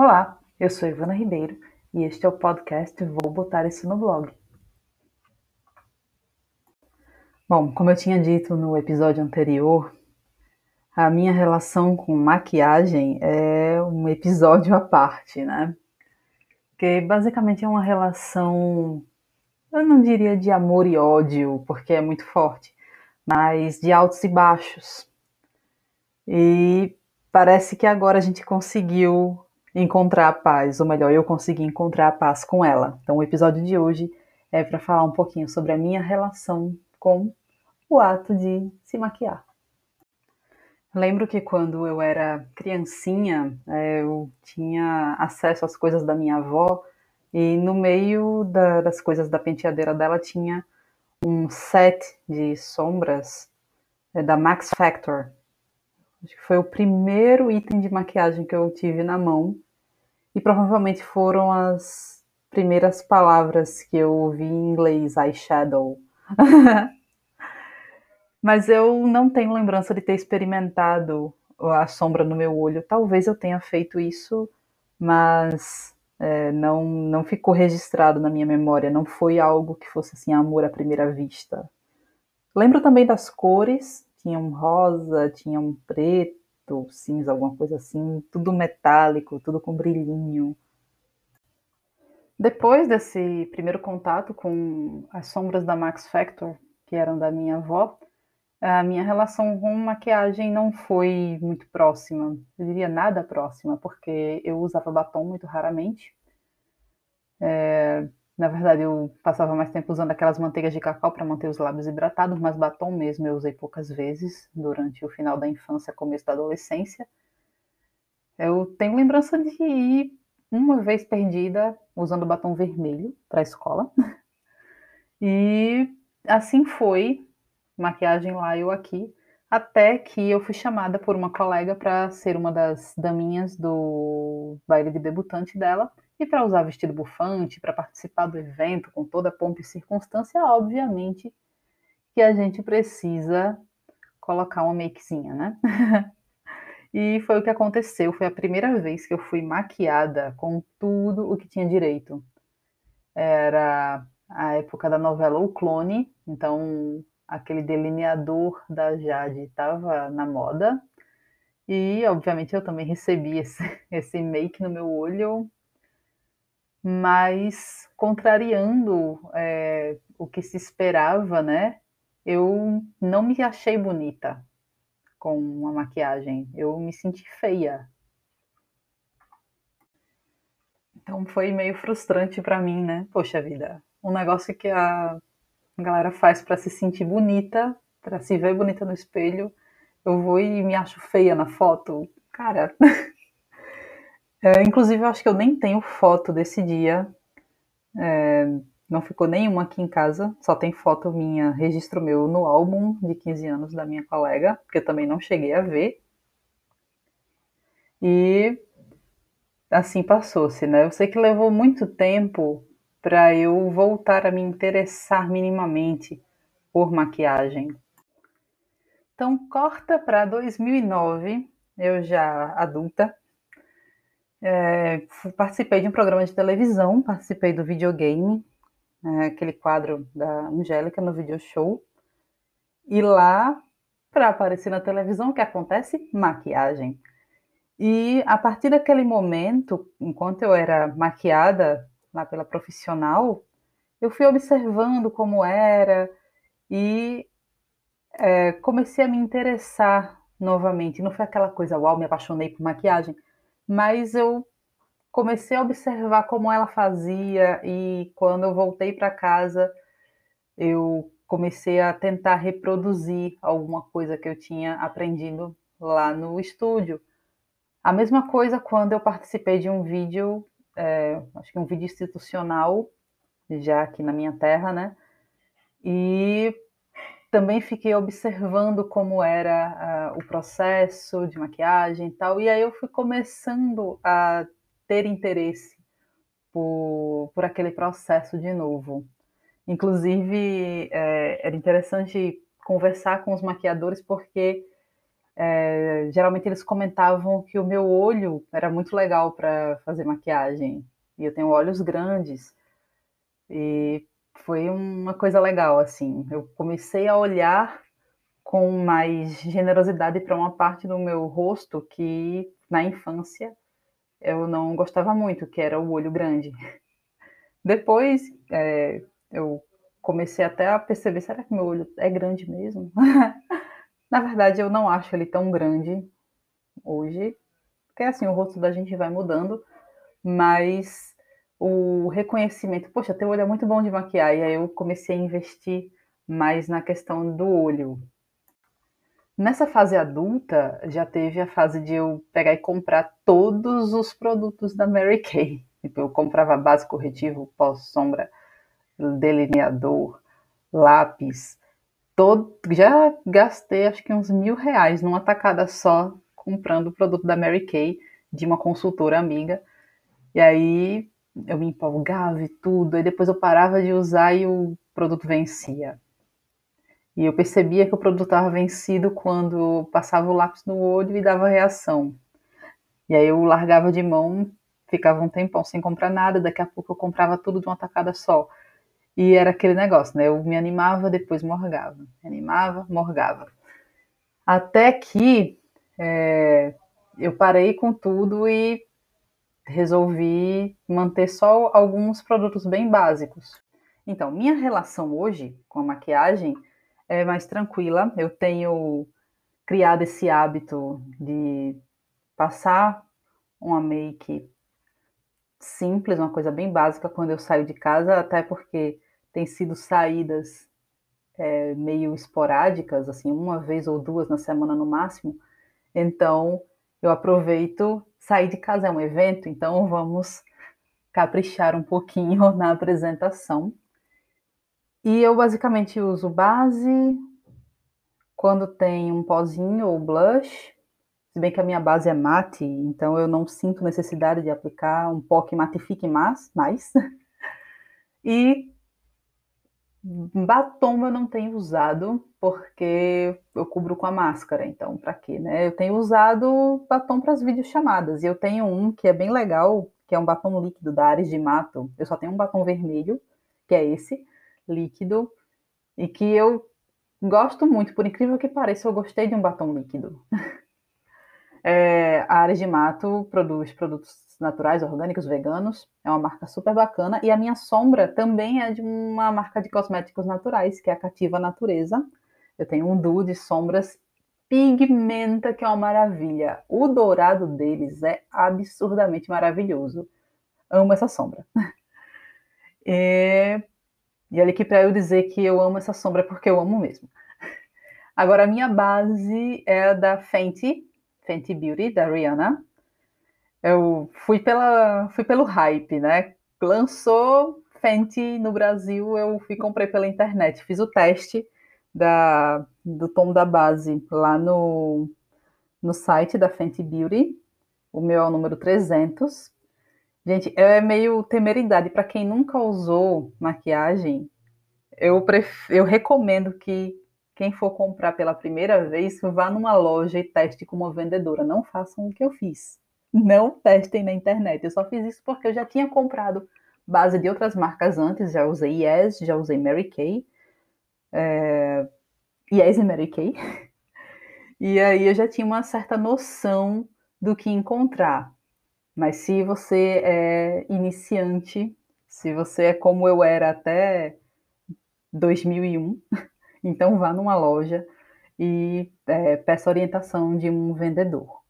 Olá, eu sou Ivana Ribeiro e este é o podcast Vou Botar Isso no Blog. Bom, como eu tinha dito no episódio anterior, a minha relação com maquiagem é um episódio à parte, né? Que basicamente é uma relação, eu não diria de amor e ódio, porque é muito forte, mas de altos e baixos. E parece que agora a gente conseguiu encontrar a paz, ou melhor, eu consegui encontrar a paz com ela. Então, o episódio de hoje é para falar um pouquinho sobre a minha relação com o ato de se maquiar. Lembro que quando eu era criancinha, é, eu tinha acesso às coisas da minha avó e no meio da, das coisas da penteadeira dela tinha um set de sombras é, da Max Factor. Acho que foi o primeiro item de maquiagem que eu tive na mão e provavelmente foram as primeiras palavras que eu ouvi em inglês, eyeshadow. Mas eu não tenho lembrança de ter experimentado a sombra no meu olho. Talvez eu tenha feito isso, mas é, não, não ficou registrado na minha memória. Não foi algo que fosse assim, amor à primeira vista. Lembro também das cores. Tinha um rosa, tinha um preto, cinza, alguma coisa assim. Tudo metálico, tudo com brilhinho. Depois desse primeiro contato com as sombras da Max Factor, que eram da minha avó, a minha relação com maquiagem não foi muito próxima, eu diria nada próxima, porque eu usava batom muito raramente. É, na verdade, eu passava mais tempo usando aquelas manteigas de cacau para manter os lábios hidratados, mas batom mesmo eu usei poucas vezes durante o final da infância, começo da adolescência. Eu tenho lembrança de ir uma vez perdida usando batom vermelho para a escola. E assim foi maquiagem lá eu aqui, até que eu fui chamada por uma colega para ser uma das daminhas do baile de debutante dela e para usar vestido bufante, para participar do evento com toda a pompa e circunstância, obviamente que a gente precisa colocar uma makezinha, né? e foi o que aconteceu, foi a primeira vez que eu fui maquiada com tudo o que tinha direito. Era a época da novela O Clone, então aquele delineador da Jade estava na moda. E, obviamente, eu também recebi esse, esse make no meu olho, mas contrariando é, o que se esperava, né? Eu não me achei bonita com a maquiagem, eu me senti feia. Então foi meio frustrante para mim, né? Poxa vida, um negócio que a galera faz para se sentir bonita, para se ver bonita no espelho. Eu vou e me acho feia na foto. Cara. é, inclusive, eu acho que eu nem tenho foto desse dia. É, não ficou nenhuma aqui em casa, só tem foto minha, registro meu no álbum de 15 anos da minha colega, que eu também não cheguei a ver. E assim passou-se, né? Eu sei que levou muito tempo para eu voltar a me interessar minimamente por maquiagem. Então, corta para 2009, eu já adulta, é, participei de um programa de televisão, participei do videogame, é, aquele quadro da Angélica no video show, e lá, para aparecer na televisão, o que acontece? Maquiagem. E a partir daquele momento, enquanto eu era maquiada lá pela profissional, eu fui observando como era e é, comecei a me interessar novamente. Não foi aquela coisa, uau, me apaixonei por maquiagem, mas eu comecei a observar como ela fazia e quando eu voltei para casa, eu comecei a tentar reproduzir alguma coisa que eu tinha aprendido lá no estúdio. A mesma coisa quando eu participei de um vídeo é, acho que um vídeo institucional, já aqui na minha terra, né? E também fiquei observando como era uh, o processo de maquiagem e tal, e aí eu fui começando a ter interesse por, por aquele processo de novo. Inclusive, é, era interessante conversar com os maquiadores, porque é, geralmente eles comentavam que o meu olho era muito legal para fazer maquiagem. E eu tenho olhos grandes. E foi uma coisa legal, assim. Eu comecei a olhar com mais generosidade para uma parte do meu rosto que na infância eu não gostava muito, que era o olho grande. Depois é, eu comecei até a perceber, será que meu olho é grande mesmo? Na verdade, eu não acho ele tão grande hoje, porque assim, o rosto da gente vai mudando, mas o reconhecimento, poxa, teu olho é muito bom de maquiar, e aí eu comecei a investir mais na questão do olho. Nessa fase adulta, já teve a fase de eu pegar e comprar todos os produtos da Mary Kay. Tipo, eu comprava base corretivo, pós-sombra, delineador, lápis, todo, já gastei acho que uns mil reais numa tacada só comprando o produto da Mary Kay de uma consultora amiga. E aí eu me empolgava e tudo, e depois eu parava de usar e o produto vencia. E eu percebia que o produto estava vencido quando passava o lápis no olho e dava reação. E aí eu largava de mão, ficava um tempão sem comprar nada, daqui a pouco eu comprava tudo de uma tacada só. E era aquele negócio, né? Eu me animava, depois morgava. Me animava, morgava. Até que é, eu parei com tudo e resolvi manter só alguns produtos bem básicos. Então, minha relação hoje com a maquiagem é mais tranquila. Eu tenho criado esse hábito de passar uma make simples, uma coisa bem básica quando eu saio de casa, até porque tem sido saídas é, meio esporádicas, assim, uma vez ou duas na semana no máximo. Então, eu aproveito, sair de casa é um evento, então vamos caprichar um pouquinho na apresentação. E eu basicamente uso base, quando tem um pozinho ou blush, se bem que a minha base é mate, então eu não sinto necessidade de aplicar um pó que matifique mais. mais. E Batom eu não tenho usado porque eu cubro com a máscara, então para quê, né? Eu tenho usado batom para as videochamadas e eu tenho um que é bem legal, que é um batom líquido da Ares de Mato. Eu só tenho um batom vermelho, que é esse, líquido, e que eu gosto muito, por incrível que pareça, eu gostei de um batom líquido. é, a Ares de Mato produz produtos naturais, orgânicos, veganos. É uma marca super bacana. E a minha sombra também é de uma marca de cosméticos naturais, que é a Cativa Natureza. Eu tenho um duo de sombras pigmenta, que é uma maravilha. O dourado deles é absurdamente maravilhoso. Amo essa sombra. E, e olha aqui para eu dizer que eu amo essa sombra porque eu amo mesmo. Agora, a minha base é da Fenty, Fenty Beauty, da Rihanna. Eu fui, pela, fui pelo hype, né? Lançou Fenty no Brasil, eu fui comprei pela internet. Fiz o teste da, do tom da base lá no, no site da Fenty Beauty. O meu é o número 300. Gente, é meio temeridade. Para quem nunca usou maquiagem, eu, pref... eu recomendo que quem for comprar pela primeira vez vá numa loja e teste com uma vendedora. Não façam o que eu fiz não testem na internet. Eu só fiz isso porque eu já tinha comprado base de outras marcas antes, já usei Yes, já usei Mary Kay, é, Yes e Mary Kay, e aí eu já tinha uma certa noção do que encontrar. Mas se você é iniciante, se você é como eu era até 2001, então vá numa loja e é, peça orientação de um vendedor.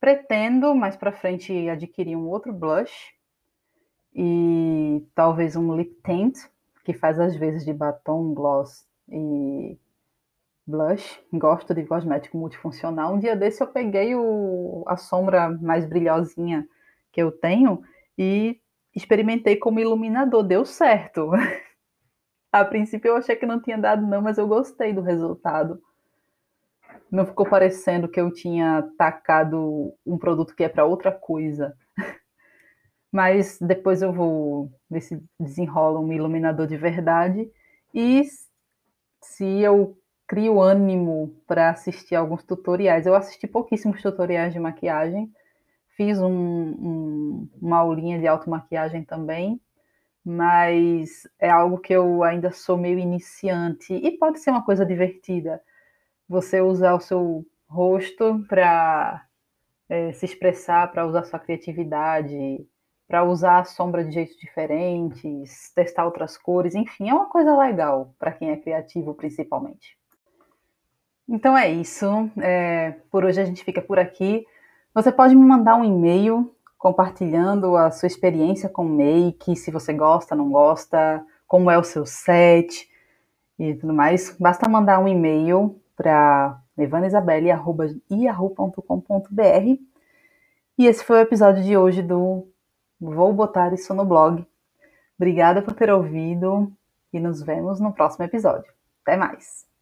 Pretendo mais para frente adquirir um outro blush e talvez um lip tint que faz às vezes de batom, gloss e blush. Gosto de cosmético multifuncional. Um dia desse eu peguei o, a sombra mais brilhosinha que eu tenho e experimentei como iluminador. Deu certo. a princípio eu achei que não tinha dado não, mas eu gostei do resultado não ficou parecendo que eu tinha tacado um produto que é para outra coisa. Mas depois eu vou ver se desenrola um iluminador de verdade. E se eu crio ânimo para assistir alguns tutoriais. Eu assisti pouquíssimos tutoriais de maquiagem, fiz um, um, uma aulinha de automaquiagem também, mas é algo que eu ainda sou meio iniciante e pode ser uma coisa divertida. Você usar o seu rosto para é, se expressar, para usar sua criatividade, para usar a sombra de jeitos diferentes, testar outras cores, enfim, é uma coisa legal para quem é criativo, principalmente. Então é isso. É, por hoje a gente fica por aqui. Você pode me mandar um e-mail compartilhando a sua experiência com make, se você gosta, não gosta, como é o seu set e tudo mais. Basta mandar um e-mail para evanisabelle.yahoo.com.br. E esse foi o episódio de hoje do Vou Botar Isso no Blog. Obrigada por ter ouvido e nos vemos no próximo episódio. Até mais!